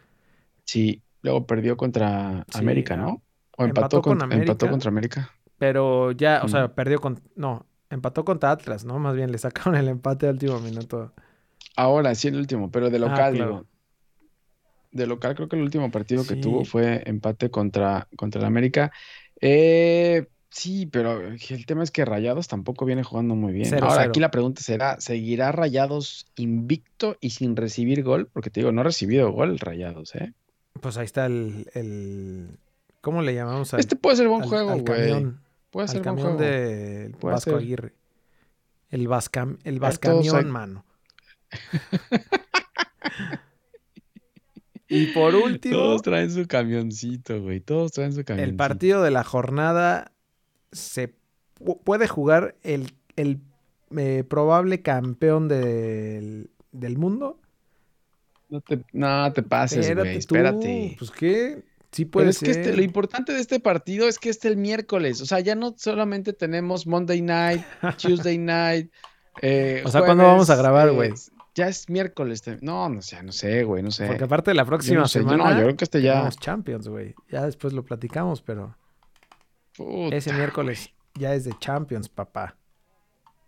Sí, luego perdió contra Sí, América, ¿no? O empató empató, con con- América. empató contra América. pero ya, o sea, perdió con no, empató contra Atlas, ¿no? Más bien le sacaron el empate al último minuto. Ahora sí, el último, pero de Ah, local, claro. digo. De local, creo que el último partido que tuvo fue empate contra, contra el América. Eh, sí, pero el tema es que Rayados tampoco viene jugando muy bien. Cero, Ahora, cero. aquí la pregunta será, ¿seguirá Rayados invicto y sin recibir gol? Porque te digo, no ha recibido gol Rayados, ¿eh? Pues ahí está el, el ¿Cómo le llamamos al, Este puede ser buen al- juego, güey. camión? Puede al ser buen camión juego. de Puede Vasco ser. Aguirre. El, Vascam, el Vascamión, mano. [laughs] y por [laughs] último, Todos traen su camioncito, güey. Todos traen su camioncito. el partido de la jornada se pu- puede jugar el, el, eh, probable campeón del, del mundo. No te, no te pases, güey. tú. Espérate. Pues qué, sí Pero puede es que ser. este- lo importante de este partido es que este el miércoles. O sea, ya no solamente tenemos Monday night, [laughs] Tuesday night. eh, O sea, ¿cuándo vamos a grabar, eh, güey? Ya es miércoles. No, no sé, no sé, güey, no sé. Porque aparte de la Yo próxima no sé, yo semana no, yo creo que este ya. Champions, güey. Ya después lo platicamos, pero Puta, ese miércoles ya es de Champions, papá.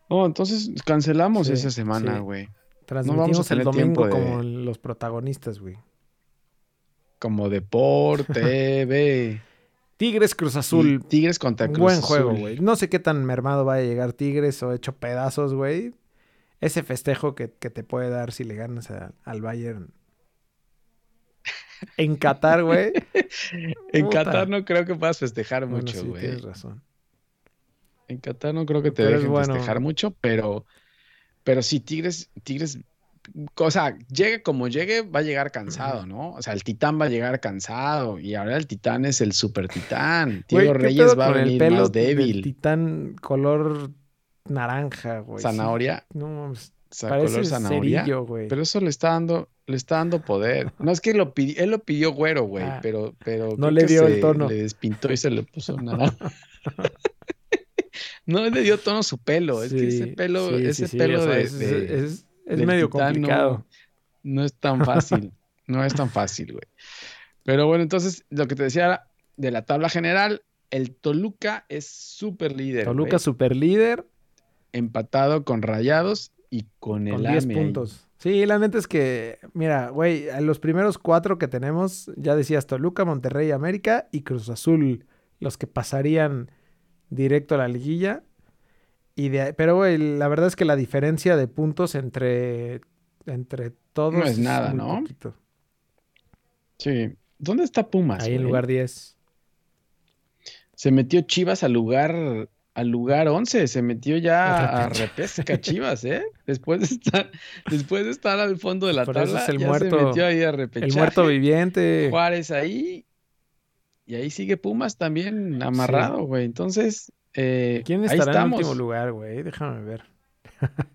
Oh, entonces cancelamos Sí, esa semana, sí. güey. Transmitimos el tener domingo tiempo de- como los protagonistas, güey. Como deporte, [laughs] ve. Tigres Cruz Azul. Y Tigres contra Cruz buen juego, güey. No sé qué tan mermado vaya a llegar Tigres o hecho pedazos, güey. Ese festejo que, que te puede dar si le ganas a- al Bayern. En Qatar, güey. [laughs] En Puta. Qatar no creo que puedas festejar Bueno, mucho, sí, güey. tienes razón. En Qatar no creo que te Pero es dejen bueno. festejar mucho, pero, pero sí, Tigres, Tigres, o sea, llegue como llegue, va a llegar cansado, ¿no? O sea, el Titán va a llegar cansado y ahora el Titán es el super Titán. ¿qué Reyes va a el venir pelo más débil. titán color naranja, güey. Sí. Zanahoria, No, mames, o sea, parece color zanahoria. cerillo, güey. Pero eso le está dando, le está dando poder. No es que lo pidió, él lo pidió güero, güey, Ah. pero, pero No le dio el tono. Le despintó y se le puso [laughs] naranja. [laughs] No le dio tono a su pelo, es que ese Sí, pelo, sí, sí, ese sí, pelo o sea, de, es, de- es- es del medio no- complicado. No es tan [laughs] fácil, no es tan fácil, güey. Pero bueno, entonces lo que te decía de la tabla general, el Toluca es súper líder. Toluca super líder empatado con Rayados y con el con 10 AME puntos. Sí, la neta es que, mira, güey, los primeros cuatro que tenemos, ya decías Toluca, Monterrey, América y Cruz Azul, los que pasarían directo a la liguilla. Y de, pero, güey, la verdad es que la diferencia de puntos entre, entre todos No es nada, ¿no? poquito. Sí. ¿Dónde está Pumas? Ahí en lugar 10. Se metió Chivas al lugar, al lugar 11, se metió ya a Repesca. [laughs] Chivas, ¿eh? Después de estar, después de estar al fondo de la Por eso tabla, es el ya muerto- se metió ahí a repechaje. El muerto viviente. Juárez ahí. Y ahí sigue Pumas también amarrado, güey. Entonces, eh, ¿Quién ahí estará en último lugar, güey? Déjame ver. [laughs]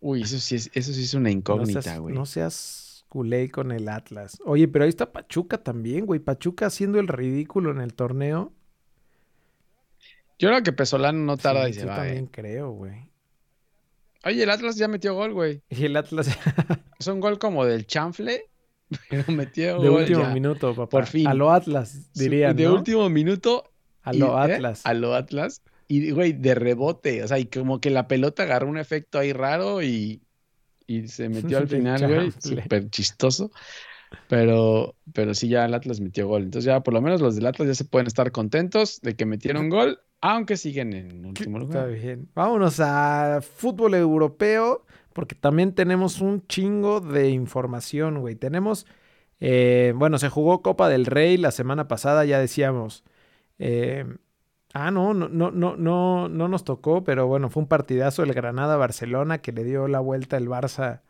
Uy, eso sí es, eso sí es una No incógnita, güey. no seas culé con el Atlas. Oye, pero ahí está Pachuca también, güey. Pachuca haciendo el ridículo en el torneo. Yo creo que Pesolano no tarda Sí, y se yo va, también eh. creo, güey. Oye, el Atlas ya metió gol, güey. Y el Atlas [laughs] Es un gol como del chanfle, [laughs] pero metió de gol último ya. minuto, papá. Por fin. A lo Atlas, dirían, De ¿no? último minuto. A y- lo ¿eh? Atlas. A lo Atlas. Y, güey, de rebote. O sea, y como que la pelota agarró un efecto ahí raro y, y se metió [laughs] al De final, güey. Súper chistoso. Pero, pero sí, ya el Atlas metió gol. Entonces ya por lo menos los del Atlas ya se pueden estar contentos de que metieron gol, aunque siguen en último Está lugar. bien. Vámonos a fútbol europeo, porque también tenemos un chingo de información, güey. Tenemos, eh, bueno, se jugó Copa del Rey la semana pasada, ya decíamos. eh, ah, no, no, no, no, no, no nos tocó, pero bueno, fue un partidazo el Granada-Barcelona que le dio la vuelta el Barça.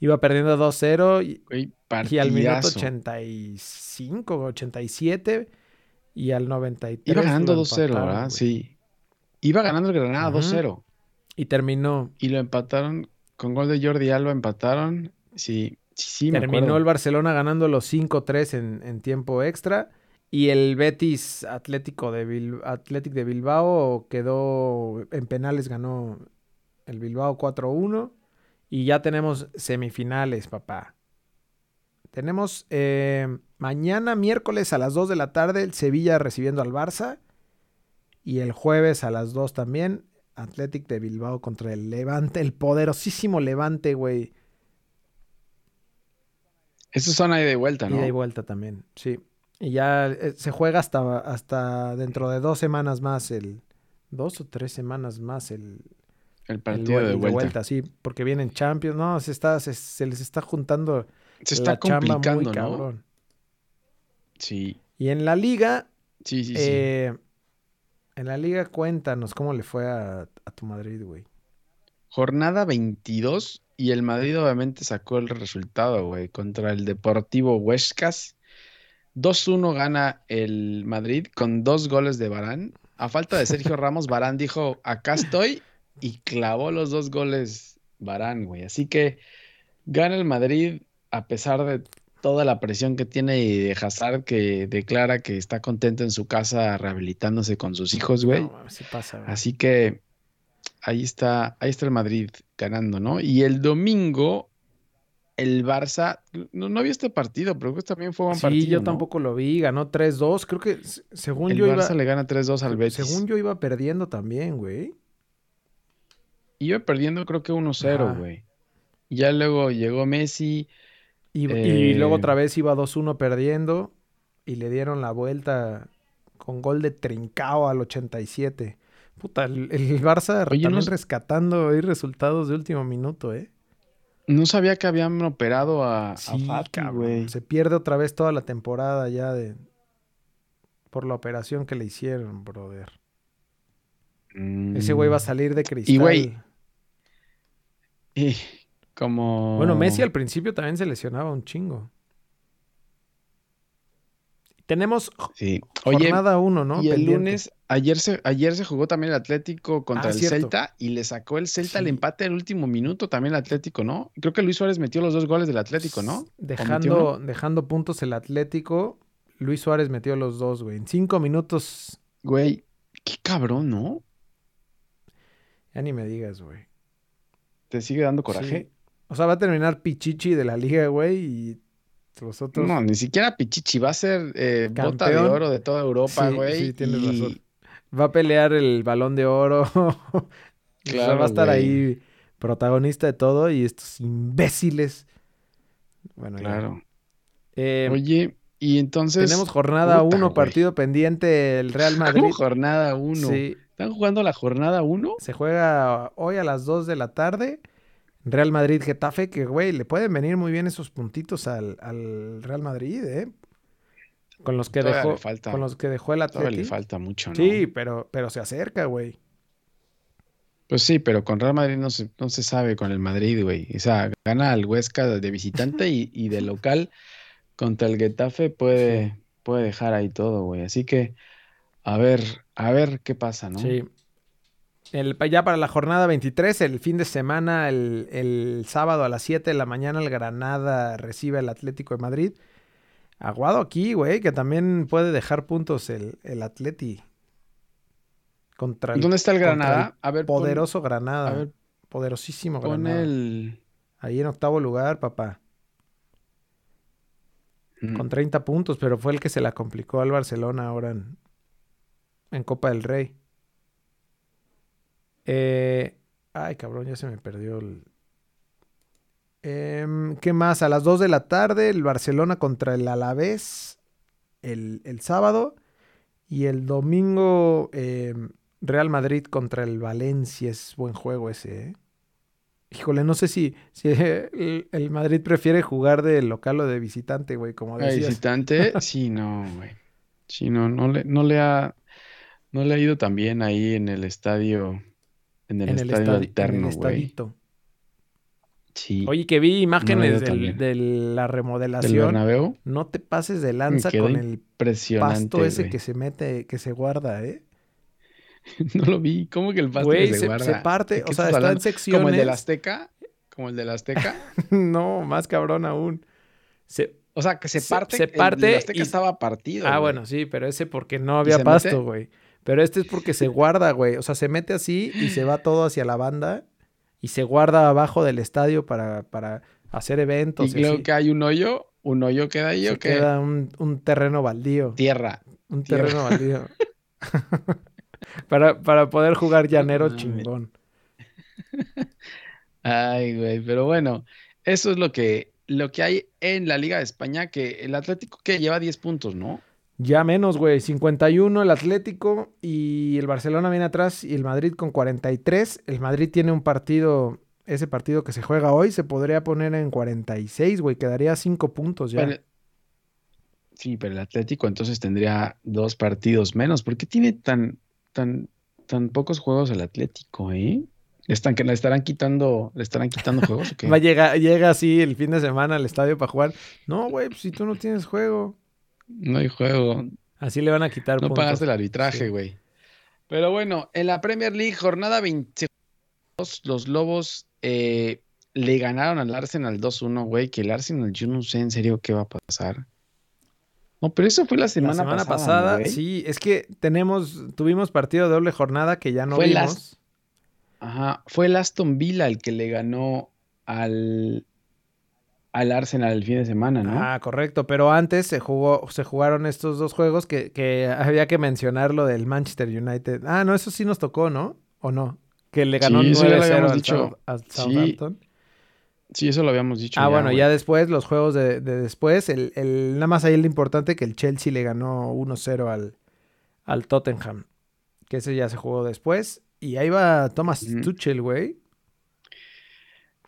Iba perdiendo 2-0 y, Güey, y al minuto partidazo. 85, 87 y al 93. Iba ganando lo 2-0, empataron, ¿verdad? güey. Sí. Iba ganando el Granada Ujú. 2-0. Y terminó Y lo empataron con gol de Jordi Alba, empataron. Sí, sí, sí, me Terminó acuerdo. el Barcelona ganando los 5-3 en, en tiempo extra. Y el Betis Atlético de, Bil- Athletic de Bilbao quedó en penales, ganó el Bilbao 4-1. Y ya tenemos semifinales, papá. Tenemos eh, mañana, miércoles a las 2 de la tarde, el Sevilla recibiendo al Barça. Y el jueves a las 2 también, Athletic de Bilbao contra el Levante, el poderosísimo Levante, güey. Esos son ahí de vuelta, ¿no? Y vuelta también, sí. Y ya eh, se juega hasta, hasta dentro de dos semanas más el... Dos o tres semanas más el, El el partido vuel- de vuelta. sí, porque vienen Champions, no, se está, se, se les está juntando Se está la chamba muy complicando, ¿no? cabrón. Sí. Y en la liga, Sí, sí, sí. Eh, en la liga, cuéntanos cómo le fue a, a tu Madrid, güey. Jornada 22 y el Madrid obviamente sacó el resultado, güey, contra el Deportivo Huescas. 2-1 gana el Madrid con dos goles de Barán. A falta de Sergio Ramos, Barán dijo, acá estoy y clavó los dos goles Barán, güey. Así que gana el Madrid a pesar de toda la presión que tiene y de Hazard que declara que está contento en su casa rehabilitándose con sus hijos, güey. No, sí pasa, güey. Así que ahí está, ahí está el Madrid ganando, ¿no? Y el domingo, el Barça, no, no vi este partido, pero creo que también fue un Sí, partido. yo ¿no? tampoco lo vi, ganó 3-2. Creo que según El yo Barça iba. le gana 3-2 al Betis. Según yo iba perdiendo también, güey. Iba perdiendo creo que 1-0, Ajá. güey. Y ya luego llegó Messi. Y, y luego Eh, otra vez iba 2-1 perdiendo. Y le dieron la vuelta con gol de Trincao al 87. Puta, el, el Barça Oye, también no- rescatando ahí resultados de último minuto, ¿eh? No sabía que habían operado a, a Sí, Fati, cabrón. güey. Se pierde otra vez toda la temporada ya de. Por la operación que le hicieron, brother. Ese güey va a Mm. salir de cristal. güey, Y como... Bueno, Messi al principio también se lesionaba un chingo. Tenemos Sí. Oye, jornada 1, ¿no? y el Pendiente. lunes, ayer se, ayer se jugó también el Atlético contra Ah, el cierto. Celta y le sacó el Celta el empate al último minuto también el Atlético, ¿no? Creo que Luis Suárez metió los dos goles del Atlético, ¿no? ¿O metió Dejando, uno? dejando puntos el Atlético, Luis Suárez metió los dos, güey. En cinco minutos, Güey, qué cabrón, ¿no? ya ni me digas, güey. ¿Te sigue dando coraje? Sí. O sea, va a terminar Pichichi de la liga, güey, y los otros... No, ni siquiera Pichichi va a ser eh, bota de oro de toda Europa, Sí, güey. sí, tienes y- razón. Va a pelear el balón de oro. [laughs] O sea, Claro, va a estar güey. ahí protagonista de todo y estos imbéciles. Bueno. Claro. Eh, Oye, y entonces... tenemos jornada puta, 1, güey. partido pendiente, el Real [laughs] Madrid. ¿Cómo jornada 1? Sí, ¿Están jugando la jornada 1? se juega hoy a las 2 de la tarde. Real Madrid Getafe, que güey, le pueden venir muy bien esos puntitos al, al Real Madrid, ¿eh? Con los que Todavía dejó, falta- con los que dejó el Todavía le falta mucho, ¿no? Sí, pero, pero se acerca, güey. Pues sí, pero con Real Madrid no se, no se sabe con el Madrid, güey. O sea, gana al Huesca de visitante y, y de local contra el Getafe puede, puede dejar ahí todo, güey. Así que, a ver, a ver qué pasa, ¿no? Sí. El, ya para la jornada 23, el fin de semana, el, el sábado a las 7 de la mañana, el Granada recibe al Atlético de Madrid. Aguado aquí, güey, que también puede dejar puntos el, el Atleti. Contra el ¿Dónde está el Granada? A ver, pon- poderoso Granada. a ver, poderosísimo pon Granada. el... Ahí en octavo lugar, papá. Mm, Con 30 puntos, pero fue el que se la complicó al Barcelona ahora en, en Copa del Rey. Eh, ay, cabrón, ya se me perdió el... Em, ¿qué más? A las 2 de la tarde, el Barcelona contra el Alavés el, el sábado. Y el domingo, em, Real Madrid contra el Valencia. Es buen juego ese, ¿eh? Híjole, no sé si, si [laughs] el, el Madrid prefiere jugar de local o de visitante, güey, como decías. visitante, sí, no, güey. Sí, no, no le, no le ha, no le ha ido tan bien ahí en el estadio, en el en el, estadio el alterno, güey. estadito. Sí. Oye, que vi imágenes del- de la ¿Del remodelación. No te pases de lanza con el pasto ese güey. que se mete, que se guarda, ¿eh? [laughs] No lo vi. ¿Cómo que el pasto Güey, que se se, guarda? se parte, ¿De qué o sea, está en secciones. ¿Como el del Azteca? ¿Como el del Azteca? [laughs] no, más cabrón aún. Se- O sea, que se Se- parte. se el del parte Azteca y- estaba partido. Ah, güey. bueno, sí, pero ese porque no había pasto, mete? Pero este es porque se guarda, güey. O sea, se mete así y se va todo hacia la banda y se guarda abajo del estadio para, para hacer eventos. Y así. que hay un hoyo, un hoyo queda ahí Se o qué? queda un, un terreno baldío. Tierra. Un tierra. terreno baldío. [laughs] para, para poder jugar llanero chingón. Ay, güey, pero bueno, eso es lo que, lo que hay en la Liga de España, que el Atlético que lleva 10 puntos, ¿no? Ya menos, güey. 51 el Atlético y el Barcelona viene atrás y el Madrid con 43. El Madrid tiene un partido, ese partido que se juega hoy se podría poner en 46, güey. Quedaría 5 puntos ya. Sí, pero el Atlético entonces tendría dos partidos menos. ¿Por qué tiene tan, tan, tan pocos juegos el Atlético, eh? ¿Le, están, que le estarán quitando, le estarán quitando juegos o qué? [laughs] Va a llegar, llega así el fin de semana al estadio para jugar. No, güey, pues si tú no tienes juego. No hay juego. Así le van a quitar No puntos. pagaste el arbitraje, Sí. güey. Pero bueno, en la Premier League, jornada 22, los Lobos eh, le ganaron al Arsenal 2-1, güey. Que el Arsenal, yo no sé en serio qué va a pasar. No, pero eso fue la La semana, semana pasada. pasada, ¿no, güey? sí, es que tenemos, tuvimos partido de doble jornada que ya no Fue vimos. las- Ajá, fue el Aston Villa el que le ganó al, al Arsenal el fin de semana, ¿no? Ah, correcto, pero antes se jugó, se jugaron estos dos juegos que, que había que mencionar lo del Manchester United. Ah, no, eso sí nos tocó, ¿no? ¿O no? Que le ganó Sí, eso ya lo 9-0 habíamos al. South- al. Southampton. Sí, eso lo habíamos dicho. Ah, bueno, güey. ya después, los juegos de, de después, el, el- nada más ahí el importante que el Chelsea le ganó 1-0 al, al Tottenham. Que ese ya se jugó después. Y ahí va Thomas Ujú. Tuchel, güey.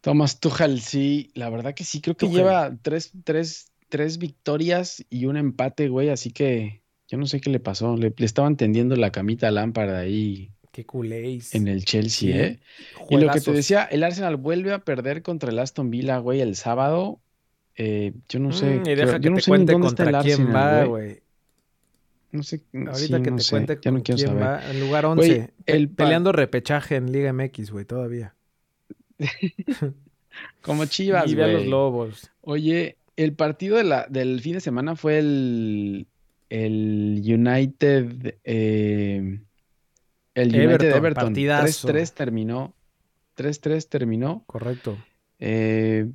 Thomas Tuchel, sí, la verdad que sí, creo que Tuchel. lleva tres, tres, tres victorias y un empate, güey, así que yo no sé qué le pasó. Le, le estaban tendiendo la camita a Lampard ahí Qué culéis. en el Chelsea, Sí, ¿eh? Y lo que te decía, el Arsenal vuelve a perder contra el Aston Villa, güey, el sábado. Eh, yo no sé, Mm, y deja yo que no te sé cuente dónde está contra el quién Arsenal, va, güey. No sé, Ahorita sí, que no te sé, cuente ya no quién saber. va. En lugar Güey, 11. pe- el peleando repechaje en Liga MX, güey, todavía. [laughs] Como Chivas, y ve a los güey. lobos. Oye, el partido de la, del fin de semana fue el, el United, eh, el United Everton, Everton. partidazo. 3-3 terminó. 3-3 terminó. Correcto. Eh,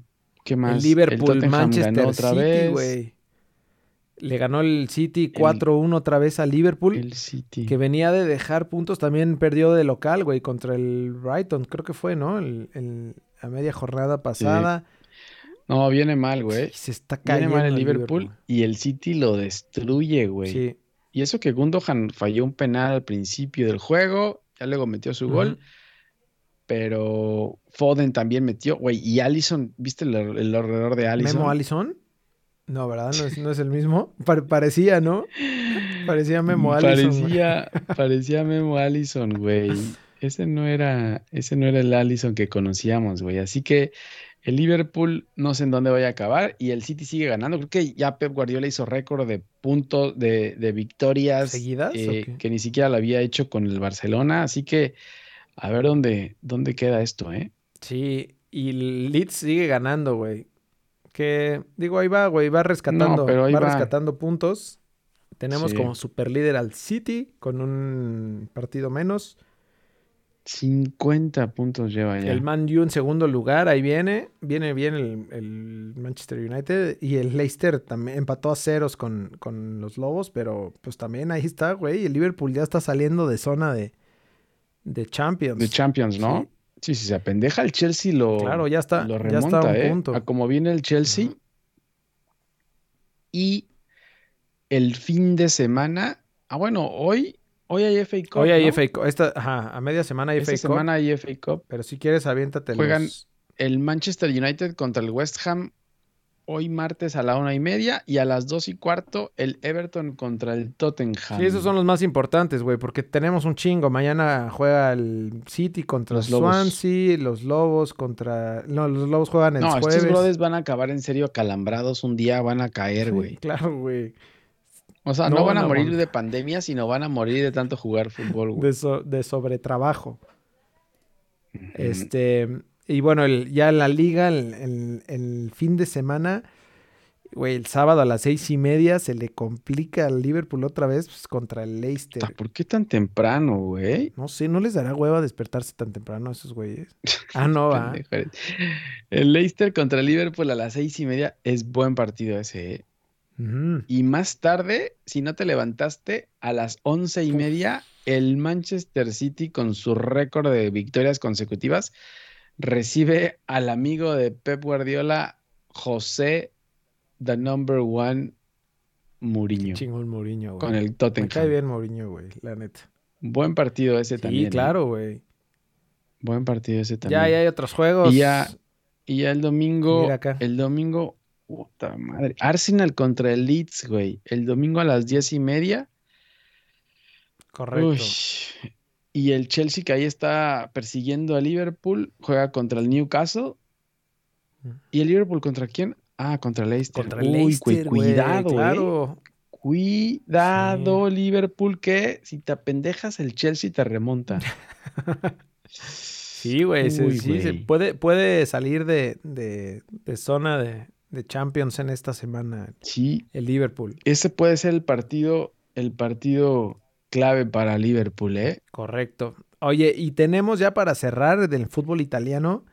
¿qué más? El Liverpool, Tottenham Manchester ganó otra City, vez. güey. Le ganó el City 4-1 otra vez a Liverpool. El City. Que venía de dejar puntos, también perdió de local, güey, contra el Brighton, creo que fue, ¿no? El, el- a media jornada pasada. No, viene mal, güey. Y se está Viene cayendo mal el Liverpool y el City lo destruye, güey. Sí. Y eso que Gundogan falló un penal al principio del juego, ya luego metió su gol. Pero Foden también metió, güey, y Allison, ¿viste el, el de Allison? ¿Memo Allison? No, ¿verdad? No es, no es el mismo. Pare- parecía, ¿no? Parecía Memo Allison. Parecía, parecía Memo Allison, güey. Ese no era, ese no era el Allison que conocíamos, güey. Así que el Liverpool no sé en dónde vaya a acabar y el City sigue ganando. Creo que ya Pep Guardiola hizo récord de puntos, de, de victorias ¿Seguidas eh, que ni siquiera lo había hecho con el Barcelona. Así que a ver dónde, dónde queda esto, ¿eh? Sí, y Leeds sigue ganando, güey. Que, digo, ahí va, güey, va rescatando, pero ahí va, va. rescatando puntos. Tenemos Sí. como superlíder al City con un partido menos. 50 puntos lleva ya. El Man U en segundo lugar, ahí viene. Viene bien el, el Manchester United. Y el Leicester también empató a ceros con, con los Lobos, pero pues también ahí está, güey. El Liverpool ya está saliendo de zona de, de Champions. de Champions, ¿no? Sí. Sí, si se apendeja el Chelsea lo, Claro, ya está, lo ya está remonta, un ¿eh? punto. A como viene el Chelsea. Y el fin de semana, ah, bueno, hoy, hoy hay FA Cup, Hoy hay ¿no? FA Cup. Esta, ajá, a media semana hay Esta FA Cup. semana hay FA Cup. Pero si quieres, aviéntate Juegan los- El Manchester United contra el West Ham hoy martes a la una y media y a las dos y cuarto el Everton contra el Tottenham. Sí, esos son los más importantes, güey, porque tenemos un chingo. Mañana juega el City contra Los Lobos. Swansea, los Lobos contra... No, los Lobos juegan el No, jueves. estos brothers van a acabar en serio acalambrados un día, van a caer, Sí, güey. Claro, güey. O sea, no, No, van a no morir de pandemia, sino van a morir de tanto jugar fútbol, güey. De, so- de sobretrabajo. Este... Y bueno, el- ya la liga, el, el- el fin de semana, güey, el sábado a las seis y media se le complica al Liverpool otra vez pues, contra el Leicester. Puta, ¿Por qué tan temprano, güey? No sé, ¿no les dará hueva despertarse tan temprano a esos güeyes? Ah, no, [laughs] va. El Leicester contra el Liverpool a las seis y media es buen partido ese, ¿eh? Y más tarde, si no te levantaste, a las once y media, el Manchester City, con su récord de victorias consecutivas, recibe al amigo de Pep Guardiola, José, the number one, Mourinho, Chingón Mourinho, güey. con el Me cae Tottenham. bien Mourinho, güey, la neta. Buen partido ese Sí, también. ¿eh? claro, güey. Buen partido ese también. Ya, ya hay otros juegos. Y ya, y ya el domingo, Mira acá. el domingo, Puta madre. Arsenal contra el Leeds, güey. El domingo a las diez y media. Correcto. Uy. Y el Chelsea que ahí está persiguiendo a Liverpool juega contra el Newcastle. Mm. ¿Y el Liverpool contra quién? Ah, contra el Leicester. Contra el Uy, Leicester, cuidado, eh. claro. Cuidado, Liverpool, que si te apendejas, el Chelsea te remonta. [laughs] Sí, güey. puede, puede salir de, de- de zona de, de Champions en esta semana Sí, el Liverpool. ese puede ser el partido, el partido clave para Liverpool, ¿eh? Correcto. Oye, y tenemos ya para cerrar del fútbol italiano,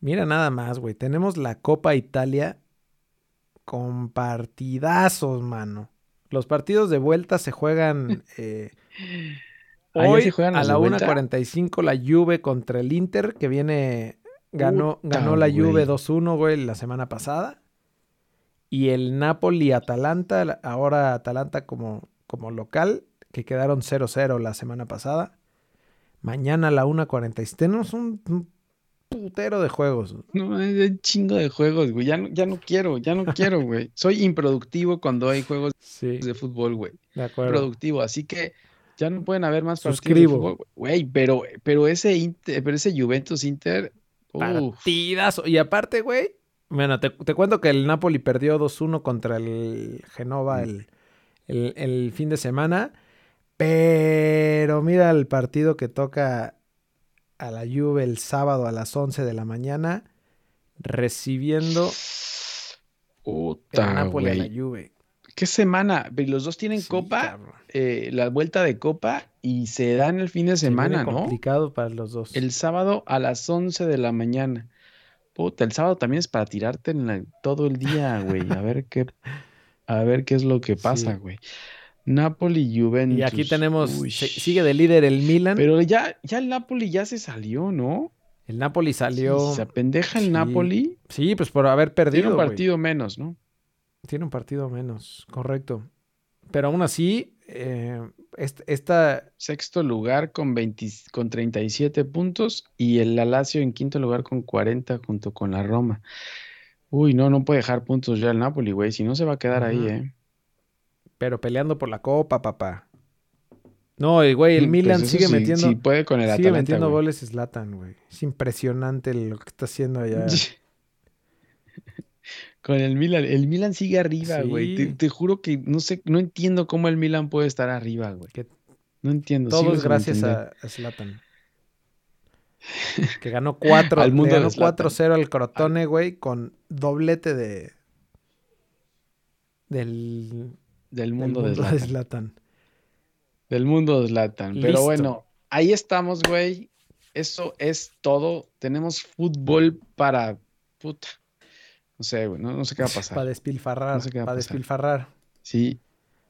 mira nada más, güey, tenemos la Copa Italia con partidazos, mano. Los partidos de vuelta se juegan [laughs] eh, Ah, ¿ya hoy se juegan a la de vuelta? 1.45 la Juve contra el Inter, que viene, ganó, Puta, ganó la Juve güey. 2-1, güey, la semana pasada. Y el Napoli-Atalanta, ahora Atalanta como, como local, que quedaron 0-0 la semana pasada. Mañana a la 1.46. Tenemos un, un putero de juegos. No, es un chingo de juegos, güey. Ya no, ya no quiero, ya no quiero, [laughs] güey. Soy improductivo cuando hay juegos Sí, de fútbol, güey. de acuerdo. Productivo, así que ya no pueden haber más partidos de Suscribo. güey. Pero, pero ese Inter- pero ese Juventus Inter, Partidazo. Y aparte, güey, bueno, te, te cuento que el Napoli perdió 2-1 contra el Genova el, el- el fin de semana. Pero mira el partido que toca a la Juve el sábado a las 11 de la mañana, recibiendo el puta, Napoli a la. Juve. ¿Qué semana? Los dos tienen Sí, copa, eh, la vuelta de copa y se dan el fin de Se semana, ¿no? complicado para los dos. El sábado a las 11 de la mañana. Puta, el sábado también es para tirarte en la- todo el día, güey. A ver qué, a ver qué es lo que [laughs] pasa, Sí. güey. Napoli, Juventus. y aquí tenemos, Uy. sigue de líder el Milan. Pero ya, ya el Napoli ya se salió, ¿no? el Napoli salió. Se apendeja el Sí. Napoli, Sí, pues por haber tiene perdido. un güey. partido menos, ¿no? Tiene un partido menos, correcto. Pero aún así, eh, est- esta, Sexto lugar con 20 con 37 puntos y el Lazio en quinto lugar con 40 junto con la Roma. Uy, no, no puede dejar puntos ya el Napoli, güey. Si no se va a quedar ahí. ¿eh? Pero peleando por la copa, papá. No, y güey, el Mm, Milan pues sigue sí- metiendo, sí puede con el sigue Atalanta, metiendo güey. goles Zlatan, güey. Es impresionante lo que está haciendo allá. [laughs] Con el Milan, el Milan sigue arriba, güey. Te, Sí. te juro que no sé, no entiendo cómo el Milan puede estar arriba, güey. Que No entiendo. Todo es gracias a, Zlatan. Que ganó [laughs] 4, Al mundo ganó Zlatan. 4-0 al Crotone, güey, con doblete de del, del del mundo, de mundo de Zlatan. Zlatan. Del mundo de Zlatan. Pero Listo. bueno, ahí estamos, güey. Eso es todo. Tenemos fútbol para. Puta. No sé, güey. No, no sé qué va a Para pasar. [laughs] despilfarrar, No sé qué va a para despilfarrar. Sí,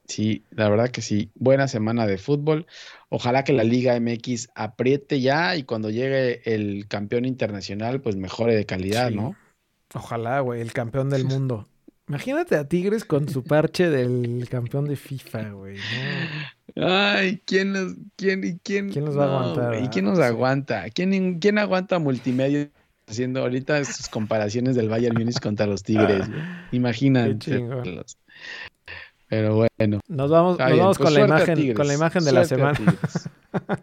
sí, la verdad que sí. Buena semana de fútbol. Ojalá que la Liga MX apriete ya y cuando llegue el campeón internacional, pues mejore de calidad, Sí. ¿no? Ojalá, güey, el campeón del [laughs] mundo. Imagínate a Tigres con su parche del campeón de FIFA, güey. ¿no? Ay, ¿quién nos, quién, y quién, ¿Quién nos va a aguantar, güey, ah? ¿quién nos Sí. aguanta? ¿Quién, quién aguanta multimedia haciendo ahorita estas comparaciones del Bayern Múnich contra los Tigres? [laughs] Imagínate. Pero bueno. Nos vamos, nos vamos Pues con, la suerte a imagen, con la imagen de la suerte semana. [laughs]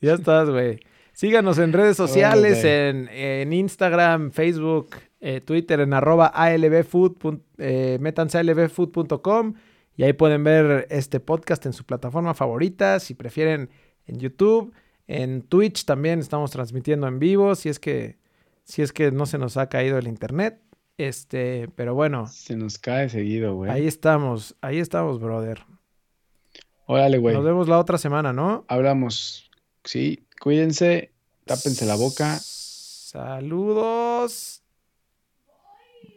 Ya estás, güey. Síganos en redes sociales, en, en Instagram, Facebook, eh, Twitter, en arroba albfood, eh, métanse a albfood.com y ahí pueden ver este podcast en su plataforma favorita. Si prefieren en YouTube, en Twitch también estamos transmitiendo en vivo, si es que, si es que no se nos ha caído el internet. Este, pero bueno, Se nos cae seguido, güey. ahí estamos, ahí estamos, brother. Órale, güey. Nos vemos la otra semana, ¿no? Hablamos. Sí, cuídense, tápense la boca. Saludos.